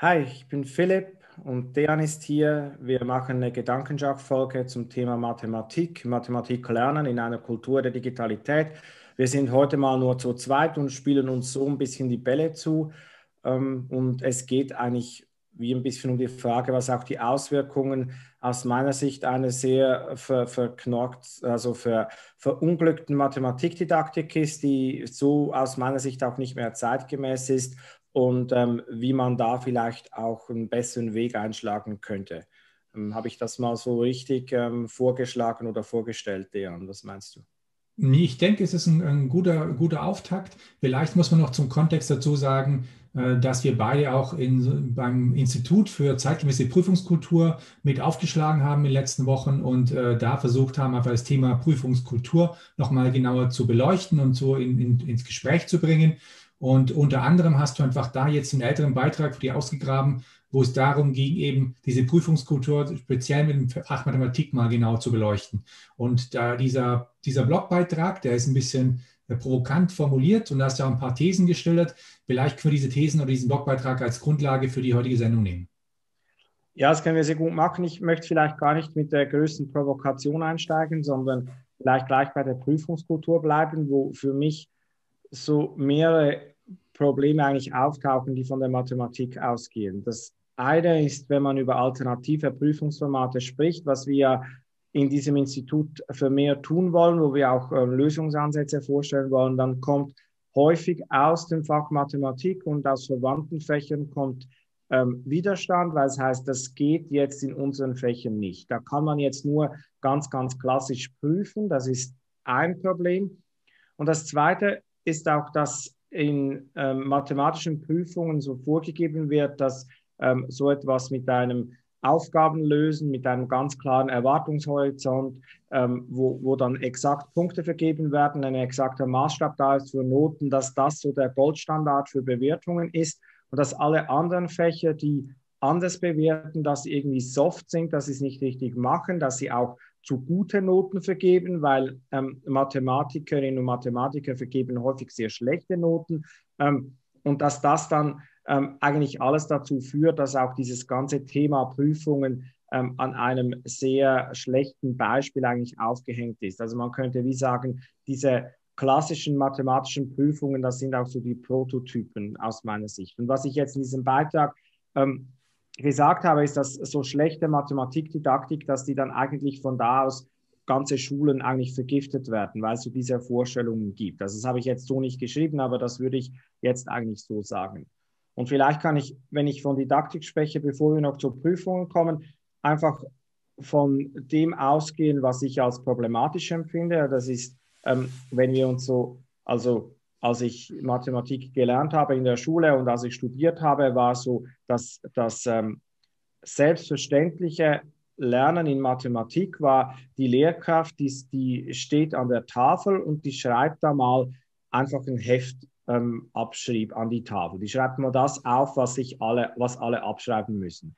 Hi, ich bin Philipp und Dejan ist hier. Wir machen eine Gedankenschach-Folge zum Thema Mathematik, Mathematik lernen in einer Kultur der Digitalität. Wir sind heute mal nur zu zweit und spielen uns so ein bisschen die Bälle zu. Ähm, und es geht eigentlich wie ein bisschen um die Frage, was auch die Auswirkungen aus meiner Sicht einer sehr ver, verknockt, also ver, verunglückten Mathematikdidaktik ist, die so aus meiner Sicht auch nicht mehr zeitgemäß ist und ähm, wie man da vielleicht auch einen besseren Weg einschlagen könnte. Ähm, Habe ich das mal so richtig ähm, vorgeschlagen oder vorgestellt, Dejan? Was meinst du? Ich denke, es ist ein, ein, guter, guter Auftakt. Vielleicht muss man noch zum Kontext dazu sagen, äh, dass wir beide auch in, beim Institut für zeitgemäße Prüfungskultur mit aufgeschlagen haben in den letzten Wochen und äh, da versucht haben, einfach das Thema Prüfungskultur nochmal genauer zu beleuchten und so in, in, ins Gespräch zu bringen. Und unter anderem hast du einfach da jetzt einen älteren Beitrag für dich ausgegraben, wo es darum ging, eben diese Prüfungskultur speziell mit dem Fach Mathematik mal genau zu beleuchten. Und da dieser, dieser Blogbeitrag, der ist ein bisschen äh, provokant formuliert und da hast du auch ein paar Thesen geschildert. Vielleicht können wir diese Thesen oder diesen Blogbeitrag als Grundlage für die heutige Sendung nehmen. Ja, das können wir sehr gut machen. Ich möchte vielleicht gar nicht mit der größten Provokation einsteigen, sondern vielleicht gleich bei der Prüfungskultur bleiben, wo für mich so mehrere Probleme eigentlich auftauchen, die von der Mathematik ausgehen. Das eine ist, wenn man über alternative Prüfungsformate spricht, was wir in diesem Institut für mehr tun wollen, wo wir auch äh, Lösungsansätze vorstellen wollen, dann kommt häufig aus dem Fach Mathematik und aus verwandten Fächern kommt ähm, Widerstand, weil es heißt, das geht jetzt in unseren Fächern nicht. Da kann man jetzt nur ganz, ganz klassisch prüfen. Das ist ein Problem. Und das Zweite ist auch, dass in ähm, mathematischen Prüfungen so vorgegeben wird, dass ähm, so etwas mit einem Aufgabenlösen, mit einem ganz klaren Erwartungshorizont, ähm, wo, wo dann exakt Punkte vergeben werden, ein exakter Maßstab da ist für Noten, dass das so der Goldstandard für Bewertungen ist und dass alle anderen Fächer, die anders bewerten, dass sie irgendwie soft sind, dass sie es nicht richtig machen, dass sie auch zu gute Noten vergeben, weil ähm, Mathematikerinnen und Mathematiker vergeben häufig sehr schlechte Noten ähm, und dass das dann ähm, eigentlich alles dazu führt, dass auch dieses ganze Thema Prüfungen ähm, an einem sehr schlechten Beispiel eigentlich aufgehängt ist. Also man könnte wie sagen, diese klassischen mathematischen Prüfungen, das sind auch so die Prototypen aus meiner Sicht. Und was ich jetzt in diesem Beitrag ähm, gesagt habe, ist, dass so schlechte Mathematikdidaktik, dass die dann eigentlich von da aus ganze Schulen eigentlich vergiftet werden, weil es so diese Vorstellungen gibt. Also das habe ich jetzt so nicht geschrieben, aber das würde ich jetzt eigentlich so sagen. Und vielleicht kann ich, wenn ich von Didaktik spreche, bevor wir noch zur Prüfungen kommen, einfach von dem ausgehen, was ich als problematisch empfinde. Das ist, ähm, wenn wir uns so, also als ich Mathematik gelernt habe in der Schule und als ich studiert habe, war so, dass das ähm, selbstverständliche Lernen in Mathematik war, die Lehrkraft, die, die steht an der Tafel und die schreibt da mal einfach ein Heft ähm, abschrieb an die Tafel. Die schreibt mal das auf, was, sich alle, was alle abschreiben müssen.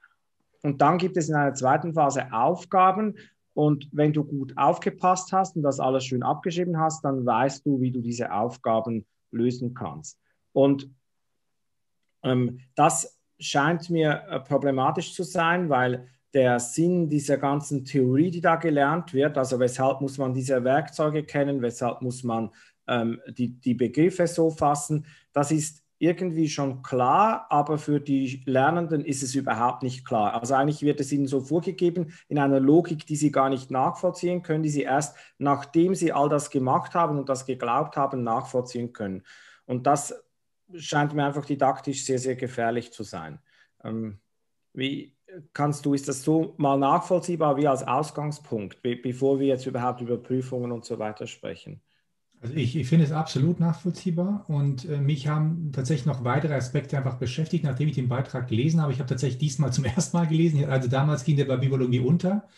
Und dann gibt es in einer zweiten Phase Aufgaben und wenn du gut aufgepasst hast und das alles schön abgeschrieben hast, dann weißt du, wie du diese Aufgaben lösen kannst. Und ähm, das scheint mir äh, problematisch zu sein, weil der Sinn dieser ganzen Theorie, die da gelernt wird, also weshalb muss man diese Werkzeuge kennen, weshalb muss man ähm, die, die Begriffe so fassen, das ist irgendwie schon klar, aber für die Lernenden ist es überhaupt nicht klar. Also eigentlich wird es ihnen so vorgegeben in einer Logik, die sie gar nicht nachvollziehen können, die sie erst nachdem sie all das gemacht haben und das geglaubt haben, nachvollziehen können. Und das scheint mir einfach didaktisch sehr, sehr gefährlich zu sein. Ähm, wie kannst du, ist das so mal nachvollziehbar wie als Ausgangspunkt, be bevor wir jetzt überhaupt über Prüfungen und so weiter sprechen? Also ich, ich finde es absolut nachvollziehbar und äh, mich haben tatsächlich noch weitere Aspekte einfach beschäftigt, nachdem ich den Beitrag gelesen habe. Ich habe tatsächlich diesmal zum ersten Mal gelesen, also damals ging der bei Biologie unter.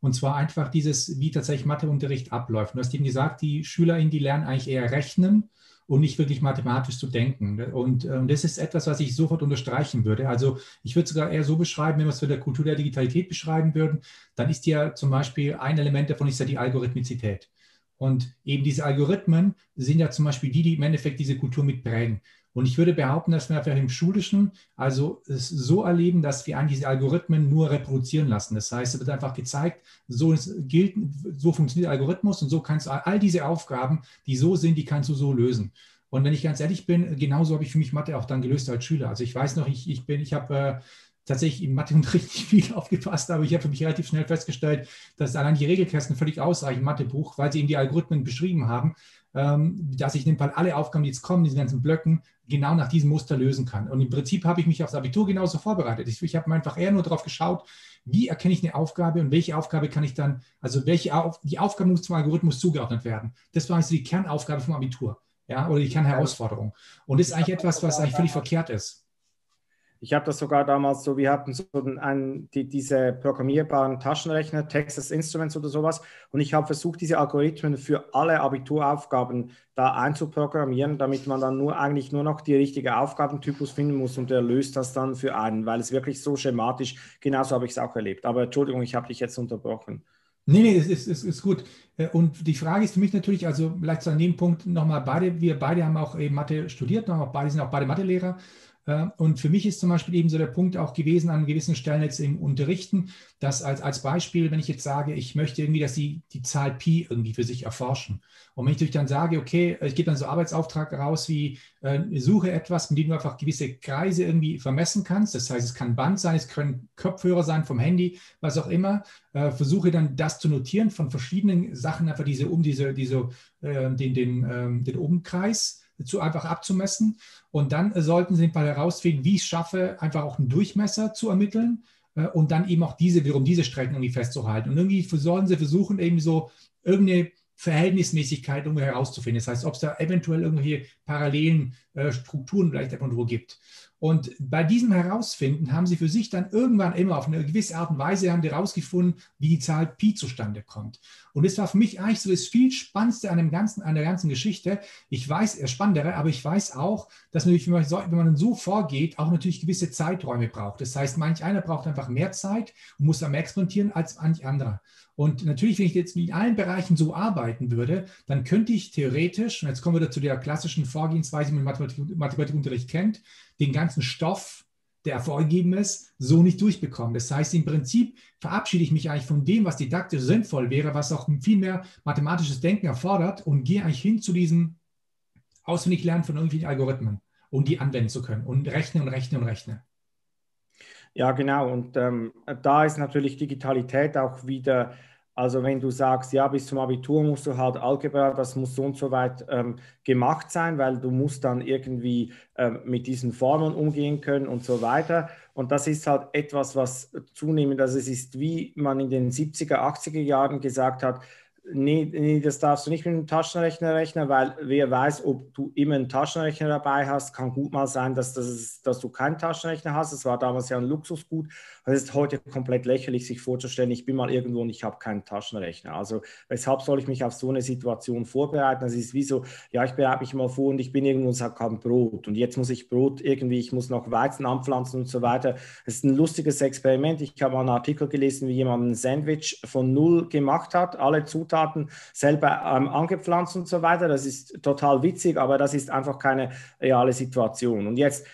Und zwar einfach dieses, wie tatsächlich Matheunterricht abläuft. Du hast eben gesagt, die SchülerInnen, die lernen eigentlich eher rechnen und nicht wirklich mathematisch zu denken. Und, und das ist etwas, was ich sofort unterstreichen würde. Also ich würde sogar eher so beschreiben, wenn wir es für der Kultur der Digitalität beschreiben würden, dann ist ja zum Beispiel ein Element davon ist ja die Algorithmizität. Und eben diese Algorithmen sind ja zum Beispiel die, die im Endeffekt diese Kultur mitprägen. Und ich würde behaupten, dass wir im Schulischen also es so erleben, dass wir eigentlich diese Algorithmen nur reproduzieren lassen. Das heißt, es wird einfach gezeigt, so gilt, so funktioniert der Algorithmus und so kannst du all diese Aufgaben, die so sind, die kannst du so lösen. Und wenn ich ganz ehrlich bin, genauso habe ich für mich Mathe auch dann gelöst als Schüler. Also ich weiß noch, ich, ich bin, ich habe äh, tatsächlich im Matheunterricht nicht viel aufgepasst, aber ich habe für mich relativ schnell festgestellt, dass allein die Regelkästen völlig ausreichen, Mathebuch, weil sie eben die Algorithmen beschrieben haben, ähm, dass ich in dem Fall alle Aufgaben, die jetzt kommen, diesen ganzen Blöcken, genau nach diesem Muster lösen kann. Und im Prinzip habe ich mich aufs Abitur genauso vorbereitet. Ich, ich habe einfach eher nur darauf geschaut, wie erkenne ich eine Aufgabe und welche Aufgabe kann ich dann, also welche Auf, die Aufgabe muss zum Algorithmus zugeordnet werden. Das war also die Kernaufgabe vom Abitur, ja, oder die Kernherausforderung. Und das ist eigentlich etwas, was eigentlich völlig verkehrt ist. Ich habe das sogar damals so, wir hatten so einen, die, diese programmierbaren Taschenrechner, Texas Instruments oder sowas. Und ich habe versucht, diese Algorithmen für alle Abituraufgaben da einzuprogrammieren, damit man dann nur eigentlich nur noch die richtige Aufgabentypus finden muss und er löst das dann für einen, weil es wirklich so schematisch, genauso habe ich es auch erlebt. Aber Entschuldigung, ich habe dich jetzt unterbrochen. Nee, nee, es ist, ist, ist gut. Äh, und die Frage ist für mich natürlich, also vielleicht an dem Punkt nochmal beide, wir beide haben auch eben Mathe studiert, auch beide sind auch beide Mathelehrer. Und für mich ist zum Beispiel eben so der Punkt auch gewesen an gewissen Stellen jetzt im Unterrichten, dass als, als Beispiel, wenn ich jetzt sage, ich möchte irgendwie, dass Sie die Zahl Pi irgendwie für sich erforschen. Und wenn ich dann sage, okay, ich gebe dann so Arbeitsauftrag raus wie, äh, suche etwas, mit dem du einfach gewisse Kreise irgendwie vermessen kannst. Das heißt, es kann Band sein, es können Kopfhörer sein vom Handy, was auch immer. Äh, versuche dann das zu notieren von verschiedenen Sachen, einfach diese, um diese, diese, äh, den, den, ähm, den Umkreis zu einfach abzumessen. Und dann sollten Sie mal herausfinden, wie ich es schaffe, einfach auch einen Durchmesser zu ermitteln äh, und dann eben auch diese, wiederum diese Strecken irgendwie festzuhalten. Und irgendwie sollen Sie versuchen, eben so irgendeine Verhältnismäßigkeit irgendwie herauszufinden. Das heißt, ob es da eventuell irgendwelche parallelen äh, Strukturen vielleicht irgendwo gibt. Und bei diesem Herausfinden haben sie für sich dann irgendwann immer auf eine gewisse Art und Weise haben die herausgefunden, wie die Zahl Pi zustande kommt. Und das war für mich eigentlich so das viel Spannendste an, dem ganzen, an der ganzen Geschichte. Ich weiß, er spannendere, aber ich weiß auch, dass natürlich, wenn man, so, wenn man so vorgeht, auch natürlich gewisse Zeiträume braucht. Das heißt, manch einer braucht einfach mehr Zeit und muss dann mehr experimentieren als manch anderer. Und natürlich, wenn ich jetzt in allen Bereichen so arbeiten würde, dann könnte ich theoretisch, und jetzt kommen wir zu der klassischen Vorgehensweise, die man im Mathematik, Mathematikunterricht kennt, den ganzen Stoff, der vorgegeben ist, so nicht durchbekommen. Das heißt, im Prinzip verabschiede ich mich eigentlich von dem, was didaktisch sinnvoll wäre, was auch viel mehr mathematisches Denken erfordert und gehe eigentlich hin zu diesem Auswendiglernen von irgendwelchen Algorithmen, um die anwenden zu können und rechne und rechne und rechne. Ja, genau. Und ähm, da ist natürlich Digitalität auch wieder also wenn du sagst, ja, bis zum Abitur musst du halt Algebra, das muss so und so weit ähm, gemacht sein, weil du musst dann irgendwie ähm, mit diesen Formeln umgehen können und so weiter. Und das ist halt etwas, was zunehmend, also es ist wie man in den 70er, 80er Jahren gesagt hat, nee, nee, das darfst du nicht mit einem Taschenrechner rechnen, weil wer weiß, ob du immer einen Taschenrechner dabei hast, kann gut mal sein, dass, das, dass du keinen Taschenrechner hast. Das war damals ja ein Luxusgut. Es ist heute komplett lächerlich, sich vorzustellen, ich bin mal irgendwo und ich habe keinen Taschenrechner. Also weshalb soll ich mich auf so eine Situation vorbereiten? Das ist wie so, ja, ich bereite mich mal vor und ich bin irgendwo und habe kein Brot. Und jetzt muss ich Brot irgendwie, ich muss noch Weizen anpflanzen und so weiter. Es ist ein lustiges Experiment. Ich habe mal einen Artikel gelesen, wie jemand ein Sandwich von null gemacht hat, alle Zutaten selber ähm, angepflanzt und so weiter. Das ist total witzig, aber das ist einfach keine reale Situation. Und jetzt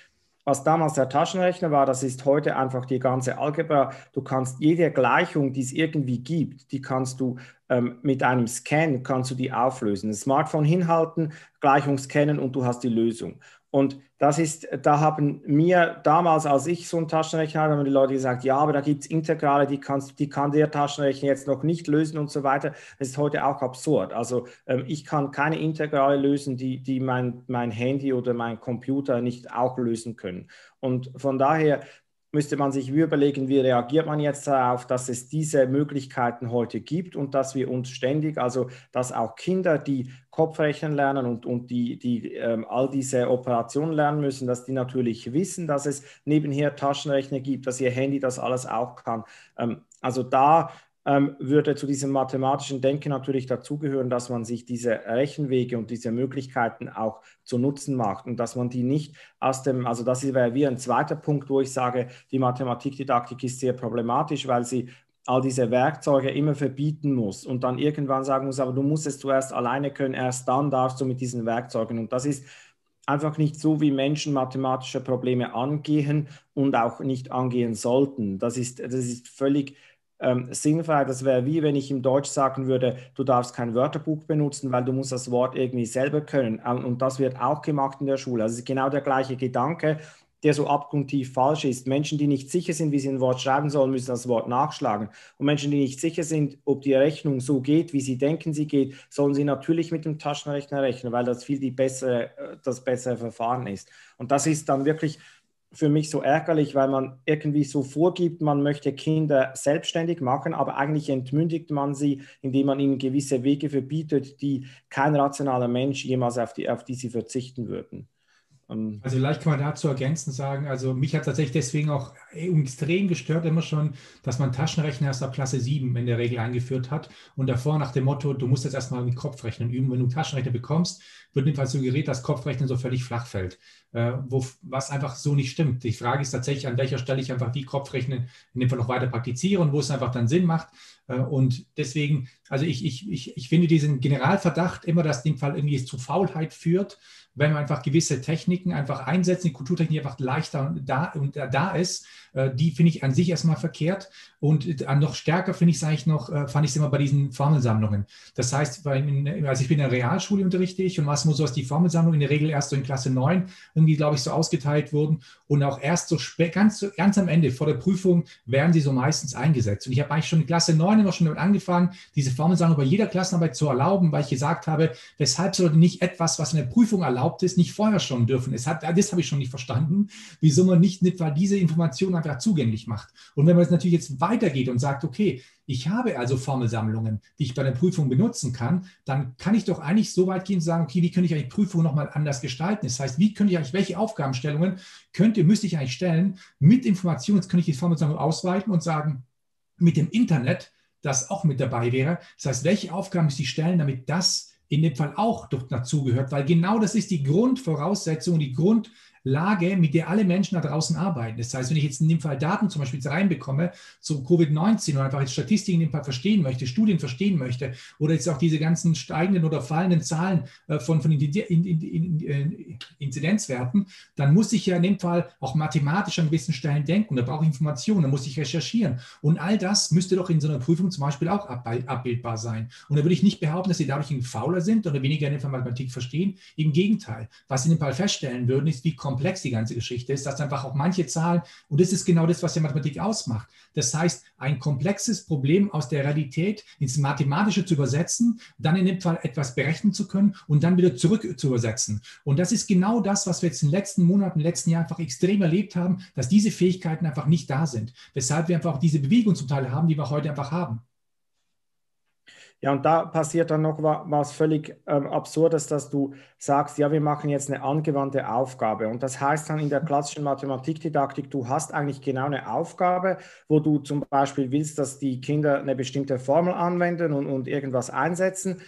was damals der Taschenrechner war, das ist heute einfach die ganze Algebra. Du kannst jede Gleichung, die es irgendwie gibt, die kannst du ähm, mit einem Scan kannst du die auflösen. Ein Smartphone hinhalten, Gleichung scannen und du hast die Lösung. Und das ist, da haben mir damals, als ich so einen Taschenrechner hatte, haben die Leute gesagt, ja, aber da gibt es Integrale, die, kannst, die kann der Taschenrechner jetzt noch nicht lösen und so weiter. Das ist heute auch absurd. Also ähm, ich kann keine Integrale lösen, die, die mein, mein Handy oder mein Computer nicht auch lösen können. Und von daher müsste man sich überlegen, wie reagiert man jetzt darauf, dass es diese Möglichkeiten heute gibt und dass wir uns ständig, also dass auch Kinder, die Kopfrechnen lernen und, und die, die ähm, all diese Operationen lernen müssen, dass die natürlich wissen, dass es nebenher Taschenrechner gibt, dass ihr Handy das alles auch kann. Ähm, also da ähm, würde zu diesem mathematischen Denken natürlich dazugehören, dass man sich diese Rechenwege und diese Möglichkeiten auch zu Nutzen macht und dass man die nicht aus dem, also das wäre wie ein zweiter Punkt, wo ich sage, die Mathematikdidaktik ist sehr problematisch, weil sie all diese Werkzeuge immer verbieten muss und dann irgendwann sagen muss, aber du musst es zuerst alleine können, erst dann darfst du mit diesen Werkzeugen. Und das ist einfach nicht so, wie Menschen mathematische Probleme angehen und auch nicht angehen sollten. Das ist, das ist völlig ähm, sinnfrei. Das wäre wie wenn ich im Deutsch sagen würde, du darfst kein Wörterbuch benutzen, weil du musst das Wort irgendwie selber können. Und das wird auch gemacht in der Schule. Also es ist genau der gleiche Gedanke der so abgrundtief falsch ist. Menschen, die nicht sicher sind, wie sie ein Wort schreiben sollen, müssen das Wort nachschlagen. Und Menschen, die nicht sicher sind, ob die Rechnung so geht, wie sie denken, sie geht, sollen sie natürlich mit dem Taschenrechner rechnen, weil das viel die bessere, äh, das bessere Verfahren ist. Und das ist dann wirklich für mich so ärgerlich, weil man irgendwie so vorgibt, man möchte Kinder selbstständig machen, aber eigentlich entmündigt man sie, indem man ihnen gewisse Wege verbietet, die kein rationaler Mensch jemals auf die, auf die sie verzichten würden. Ähm, also vielleicht kann man dazu ergänzend sagen, also mich hat tatsächlich deswegen auch extrem gestört immer schon, dass man Taschenrechner erst ab Klasse 7 in der Regel eingeführt hat und davor nach dem Motto, du musst jetzt erstmal mit Kopfrechnen üben. Wenn du Taschenrechner bekommst, wird jedenfalls suggeriert, dass Kopfrechnen so völlig flach fällt, äh, wo, was einfach so nicht stimmt. Die Frage ist tatsächlich, an welcher Stelle ich einfach die Kopfrechnen in dem Fall noch weiter praktiziere und wo es einfach dann Sinn macht. Äh, und deswegen, also ich, ich, ich, ich finde diesen Generalverdacht immer, dass in dem Fall irgendwie es zu Faulheit führt wenn man einfach gewisse Techniken einfach einsetzt, die Kulturtechnik einfach leichter da, und da ist, äh, die finde ich an sich erstmal verkehrt. Und äh, noch stärker finde ich es eigentlich noch, äh, fand ich es immer bei diesen Formelsammlungen. Das heißt, also ich bin in der Realschule unterrichte ich und was muss so, dass die Formelsammlungen in der Regel erst so in Klasse 9 irgendwie, glaube ich, so ausgeteilt wurden und auch erst so ganz, ganz am Ende vor der Prüfung werden sie so meistens eingesetzt. Und ich habe eigentlich schon in Klasse 9 immer schon damit angefangen, diese Formelsammlung bei jeder Klassenarbeit zu erlauben, weil ich gesagt habe, weshalb sollte nicht etwas, was in der Prüfung erlaubt erlaubt ist, nicht vorher schon dürfen. Es hat, das habe ich schon nicht verstanden, wieso man nicht etwa diese Information einfach zugänglich macht. Und wenn man es natürlich jetzt weitergeht und sagt, okay, ich habe also Formelsammlungen, die ich bei der Prüfung benutzen kann, dann kann ich doch eigentlich so weit gehen und sagen, okay, wie könnte ich eigentlich Prüfungen nochmal anders gestalten? Das heißt, wie könnte ich eigentlich, welche Aufgabenstellungen könnte, müsste ich eigentlich stellen mit Informationen? Jetzt könnte ich die Formelsammlung ausweiten und sagen, mit dem Internet, das auch mit dabei wäre. Das heißt, welche Aufgaben müsste ich stellen, damit das in dem Fall auch dazugehört, weil genau das ist die Grundvoraussetzung, die Grund, Lage, mit der alle Menschen da draußen arbeiten. Das heißt, wenn ich jetzt in dem Fall Daten zum Beispiel reinbekomme zu Covid-19 und einfach jetzt Statistiken in dem Fall verstehen möchte, Studien verstehen möchte oder jetzt auch diese ganzen steigenden oder fallenden Zahlen äh, von, von äh, Inzidenzwerten, dann muss ich ja in dem Fall auch mathematisch an gewissen Stellen denken. Da brauche ich Informationen, da muss ich recherchieren. Und all das müsste doch in so einer Prüfung zum Beispiel auch abbildbar sein. Und da würde ich nicht behaupten, dass sie dadurch fauler sind oder weniger in der Mathematik verstehen. Im Gegenteil. Was sie in dem Fall feststellen würden, ist, wie kommt komplex die ganze Geschichte ist, dass einfach auch manche Zahlen, und das ist genau das, was die Mathematik ausmacht. Das heißt, ein komplexes Problem aus der Realität ins Mathematische zu übersetzen, dann in dem Fall etwas berechnen zu können und dann wieder zurück zu übersetzen. Und das ist genau das, was wir jetzt in den letzten Monaten, den letzten Jahren einfach extrem erlebt haben, dass diese Fähigkeiten einfach nicht da sind. Weshalb wir einfach auch diese Bewegung zum Teil haben, die wir heute einfach haben. Ja, und da passiert dann noch was völlig ähm, Absurdes, dass du sagst, ja, wir machen jetzt eine angewandte Aufgabe. Und das heißt dann in der klassischen Mathematikdidaktik, du hast eigentlich genau eine Aufgabe, wo du zum Beispiel willst, dass die Kinder eine bestimmte Formel anwenden und, und irgendwas einsetzen.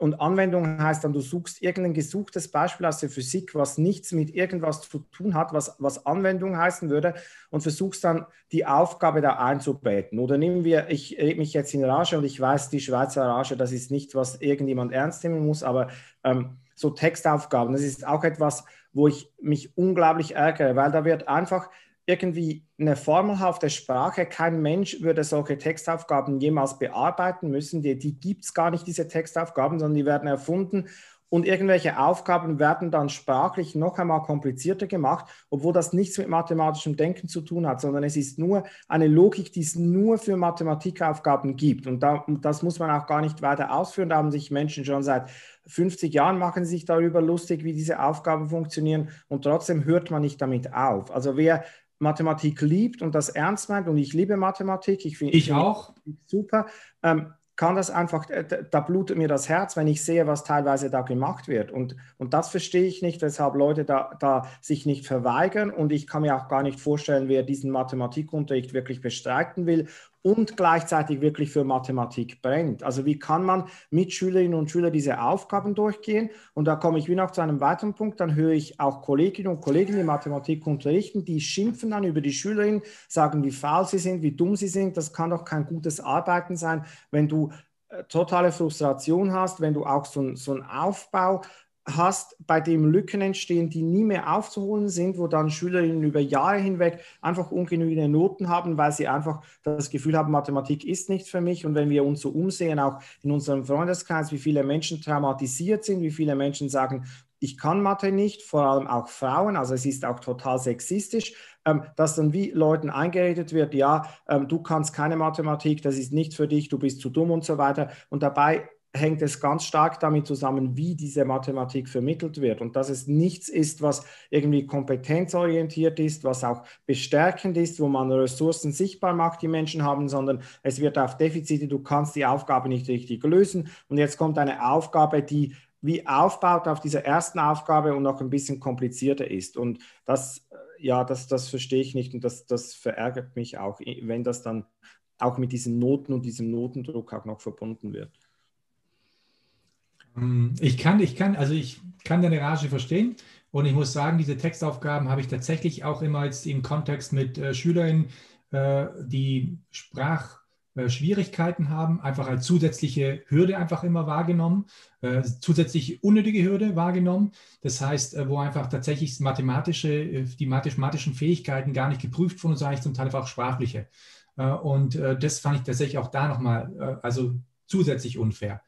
Und Anwendung heißt dann, du suchst irgendein gesuchtes Beispiel aus der Physik, was nichts mit irgendwas zu tun hat, was, was Anwendung heißen würde, und versuchst dann die Aufgabe da einzubetten. Oder nehmen wir, ich rede mich jetzt in Rage und ich weiß, die Schweizer Rage, das ist nicht, was irgendjemand ernst nehmen muss, aber ähm, so Textaufgaben, das ist auch etwas, wo ich mich unglaublich ärgere, weil da wird einfach irgendwie eine formelhafte Sprache. Kein Mensch würde solche Textaufgaben jemals bearbeiten müssen. Die, die gibt es gar nicht, diese Textaufgaben, sondern die werden erfunden. Und irgendwelche Aufgaben werden dann sprachlich noch einmal komplizierter gemacht, obwohl das nichts mit mathematischem Denken zu tun hat, sondern es ist nur eine Logik, die es nur für Mathematikaufgaben gibt. Und da, das muss man auch gar nicht weiter ausführen. Da haben sich Menschen schon seit 50 Jahren machen sich darüber lustig, wie diese Aufgaben funktionieren und trotzdem hört man nicht damit auf. Also wer Mathematik liebt und das ernst meint, und ich liebe Mathematik, ich finde ich auch super, ähm, kann das einfach, da blutet mir das Herz, wenn ich sehe, was teilweise da gemacht wird. Und, und das verstehe ich nicht, weshalb Leute da, da sich nicht verweigern. Und ich kann mir auch gar nicht vorstellen, wer diesen Mathematikunterricht wirklich bestreiten will und gleichzeitig wirklich für Mathematik brennt. Also wie kann man mit Schülerinnen und Schülern diese Aufgaben durchgehen? Und da komme ich wie noch zu einem weiteren Punkt, dann höre ich auch Kolleginnen und Kollegen, die Mathematik unterrichten, die schimpfen dann über die Schülerinnen, sagen, wie faul sie sind, wie dumm sie sind. Das kann doch kein gutes Arbeiten sein, wenn du äh, totale Frustration hast, wenn du auch so, so einen Aufbau hast, bei dem Lücken entstehen, die nie mehr aufzuholen sind, wo dann Schülerinnen über Jahre hinweg einfach ungenügende Noten haben, weil sie einfach das Gefühl haben, Mathematik ist nichts für mich. Und wenn wir uns so umsehen, auch in unserem Freundeskreis, wie viele Menschen traumatisiert sind, wie viele Menschen sagen, ich kann Mathe nicht, vor allem auch Frauen, also es ist auch total sexistisch, ähm, dass dann wie Leuten eingeredet wird, ja, ähm, du kannst keine Mathematik, das ist nicht für dich, du bist zu dumm und so weiter. Und dabei hängt es ganz stark damit zusammen, wie diese Mathematik vermittelt wird. Und dass es nichts ist, was irgendwie kompetenzorientiert ist, was auch bestärkend ist, wo man Ressourcen sichtbar macht, die Menschen haben, sondern es wird auf Defizite, du kannst die Aufgabe nicht richtig lösen. Und jetzt kommt eine Aufgabe, die wie aufbaut auf dieser ersten Aufgabe und noch ein bisschen komplizierter ist. Und das ja, das, das verstehe ich nicht und das, das verärgert mich auch, wenn das dann auch mit diesen Noten und diesem Notendruck auch noch verbunden wird. Ähm, ich kann, ich kann, also ich kann deine Rage verstehen. Und ich muss sagen, diese Textaufgaben habe ich tatsächlich auch immer jetzt im Kontext mit äh, SchülerInnen, äh, die Sprachschwierigkeiten äh, haben, einfach als zusätzliche Hürde einfach immer wahrgenommen, äh, zusätzliche unnötige Hürde wahrgenommen. Das heißt, äh, wo einfach tatsächlich mathematische, äh, die mathematischen Fähigkeiten gar nicht geprüft wurden, sondern zum Teil einfach sprachliche. und das fand ich tatsächlich auch da nochmal, also zusätzlich unfair.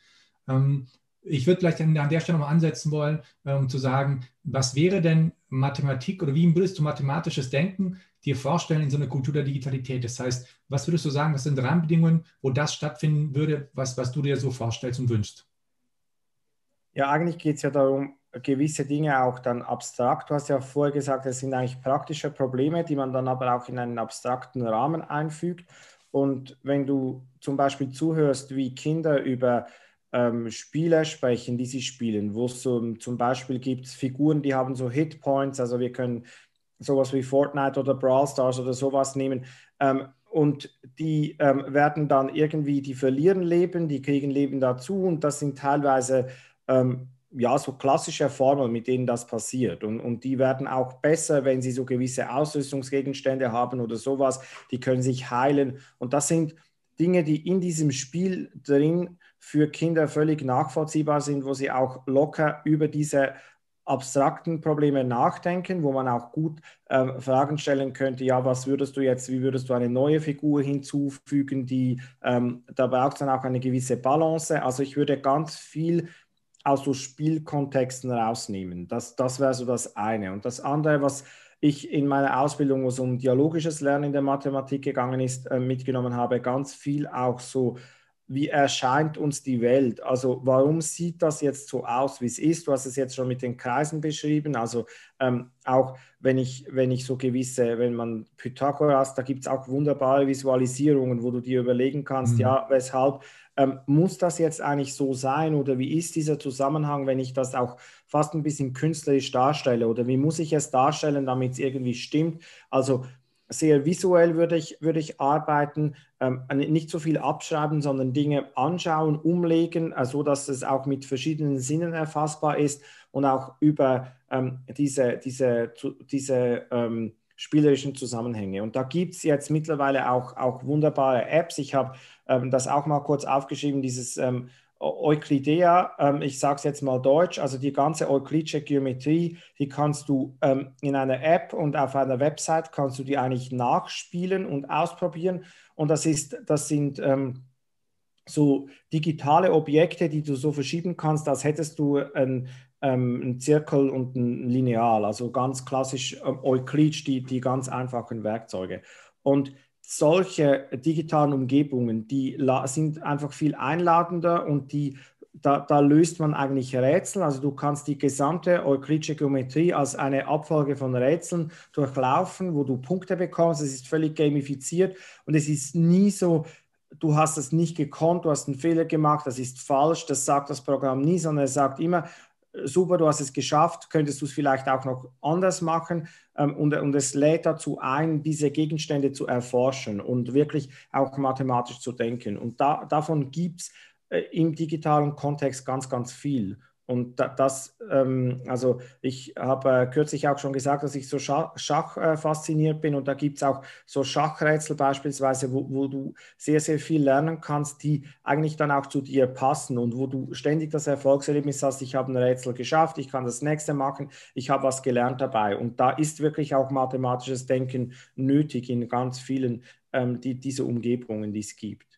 Ähm, ich würde vielleicht an, der Stelle nochmal ansetzen wollen, äh, um zu sagen, was wäre denn Mathematik oder wie würdest du mathematisches Denken dir vorstellen in so einer Kultur der Digitalität? Das heißt, was würdest du sagen, was sind Rahmenbedingungen, wo das stattfinden würde, was, was du dir so vorstellst und wünschst? Ja, eigentlich geht es ja darum, gewisse Dinge auch dann abstrakt. Du hast ja vorher gesagt, es sind eigentlich praktische Probleme, die man dann aber auch in einen abstrakten Rahmen einfügt. Und wenn du zum Beispiel zuhörst, wie Kinder über ähm, Spiele sprechen, die sie spielen, wo es so, zum Beispiel gibt Figuren, die haben so Hitpoints, also wir können sowas wie Fortnite oder Brawl Stars oder sowas nehmen. Ähm, und die ähm, werden dann irgendwie, die verlieren Leben, die kriegen Leben dazu und das sind teilweise ähm, ja so klassische Formeln, mit denen das passiert. Und, und die werden auch besser, wenn sie so gewisse Ausrüstungsgegenstände haben oder sowas, die können sich heilen. Und das sind Dinge, die in diesem Spiel drin für Kinder völlig nachvollziehbar sind, wo sie auch locker über diese abstrakten Probleme nachdenken, wo man auch gut äh, Fragen stellen könnte, ja, was würdest du jetzt, wie würdest du eine neue Figur hinzufügen, die, ähm, da braucht es dann auch eine gewisse Balance. Also ich würde ganz viel aus so Spielkontexten rausnehmen. Das, das wäre so das eine. Und das andere, was ich in meiner Ausbildung, wo es um dialogisches Lernen in der Mathematik gegangen ist, äh, mitgenommen habe, ganz viel auch so wie erscheint uns die Welt? Also warum sieht das jetzt so aus, wie es ist? Du hast es jetzt schon mit den Kreisen beschrieben. Also ähm, auch wenn ich, wenn ich so gewisse, wenn man Pythagoras, da gibt es auch wunderbare Visualisierungen, wo du dir überlegen kannst, mhm. ja, weshalb ähm, muss das jetzt eigentlich so sein oder wie ist dieser Zusammenhang, wenn ich das auch fast ein bisschen künstlerisch darstelle oder wie muss ich es darstellen, damit es irgendwie stimmt? Also sehr visuell würde ich, würde ich arbeiten, ähm, nicht so viel abschreiben, sondern Dinge anschauen, umlegen, äh, so dass es auch mit verschiedenen Sinnen erfassbar ist und auch über ähm, diese, diese, diese ähm, spielerischen Zusammenhänge. Und da gibt es jetzt mittlerweile auch, auch wunderbare Apps. Ich habe ähm, das auch mal kurz aufgeschrieben, dieses ähm, Euklidea, ähm, ich sage es jetzt mal deutsch, also die ganze euklidische Geometrie, die kannst du ähm, in einer App und auf einer Website kannst du die eigentlich nachspielen und ausprobieren. Und das ist, das sind ähm, so digitale Objekte, die du so verschieben kannst, als hättest du ein, ähm, einen Zirkel und ein Lineal, also ganz klassisch ähm, Euklid, die, die ganz einfachen Werkzeuge. Und solche digitalen Umgebungen, die sind einfach viel einladender und die, da, da, löst man eigentlich Rätsel. Also du kannst die gesamte euklidische Geometrie als eine Abfolge von Rätseln durchlaufen, wo du Punkte bekommst. Es ist völlig gamifiziert und es ist nie so, du hast es nicht gekonnt, du hast einen Fehler gemacht, das ist falsch, das sagt das Programm nie, sondern es sagt immer, super, du hast es geschafft, könntest du es vielleicht auch noch anders machen ähm, und, und es lädt dazu ein, diese Gegenstände zu erforschen und wirklich auch mathematisch zu denken. Und da, davon gibt es äh, im digitalen Kontext ganz, ganz viel. Und das, ähm, also ich habe äh, kürzlich auch schon gesagt, dass ich so Schach, Schach äh, fasziniert bin und da gibt es auch so Schachrätsel beispielsweise, wo, wo, du sehr, sehr viel lernen kannst, die eigentlich dann auch zu dir passen und wo du ständig das Erfolgserlebnis hast, ich habe ein Rätsel geschafft, ich kann das nächste machen, ich habe was gelernt dabei. Und da ist wirklich auch mathematisches Denken nötig in ganz vielen ähm, die, diese Umgebungen, die es gibt.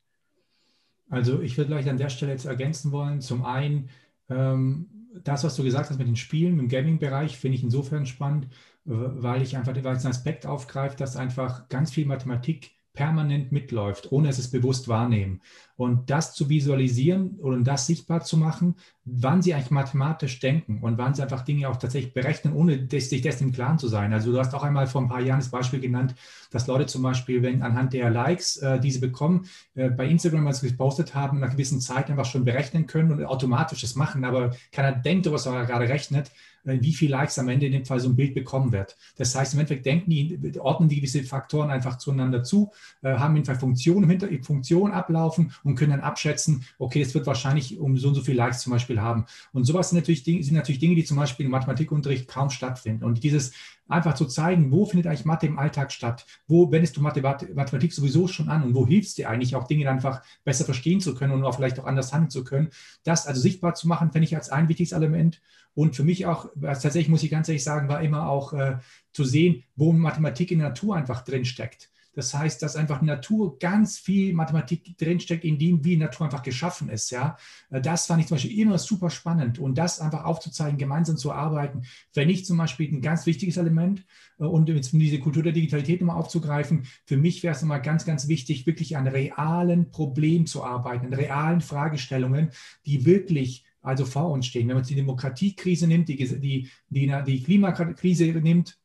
Also ich würde gleich an der Stelle jetzt ergänzen wollen. Zum einen, das, was du gesagt hast mit den Spielen, im Gaming-Bereich, finde ich insofern spannend, weil ich einfach, weil es einen Aspekt aufgreift, dass einfach ganz viel Mathematik permanent mitläuft, ohne dass es bewusst wahrnehmen. Und das zu visualisieren oder das sichtbar zu machen, wann sie eigentlich mathematisch denken und wann sie einfach Dinge auch tatsächlich berechnen, ohne sich dessen im Klaren zu sein. Also du hast auch einmal vor ein paar Jahren das Beispiel genannt, dass Leute zum Beispiel, wenn anhand der Likes, äh, die sie bekommen, äh, bei Instagram, als sie gepostet haben, nach gewissen Zeit einfach schon berechnen können und automatisch das machen, aber keiner denkt, was er gerade rechnet, äh, wie viel Likes am Ende in dem Fall so ein Bild bekommen wird. Das heißt, im Endeffekt denken die, ordnen die gewisse Faktoren einfach zueinander zu, äh, haben einfach Funktionen hinter Funktionen ablaufen und können dann abschätzen, okay, es wird wahrscheinlich um so und so viele Likes zum Beispiel haben. Und sowas sind natürlich, Dinge, sind natürlich Dinge, die zum Beispiel im Mathematikunterricht kaum stattfinden. Und dieses einfach zu zeigen, wo findet eigentlich Mathe im Alltag statt? Wo wendest du Mathematik sowieso schon an und wo hilfst dir eigentlich auch Dinge einfach besser verstehen zu können und auch vielleicht auch anders handeln zu können? Das also sichtbar zu machen, finde ich als ein wichtiges Element. Und für mich auch, tatsächlich muss ich ganz ehrlich sagen, war immer auch äh, zu sehen, wo Mathematik in der Natur einfach drin steckt. Das heißt, dass einfach Natur ganz viel Mathematik drinsteckt, in dem, wie Natur einfach geschaffen ist. Ja? Äh, das fand ich zum Beispiel immer super spannend und das einfach aufzuzeigen, gemeinsam zu arbeiten, wenn ich zum Beispiel ein ganz wichtiges Element äh, und jetzt diese Kultur der Digitalität nochmal aufzugreifen, für mich wäre es immer ganz, ganz wichtig, wirklich an realen Problemen zu arbeiten, an realen Fragestellungen, die wirklich also vor uns stehen. Wenn man die Demokratiekrise nimmt, die, die, die Klimakrise nimmt,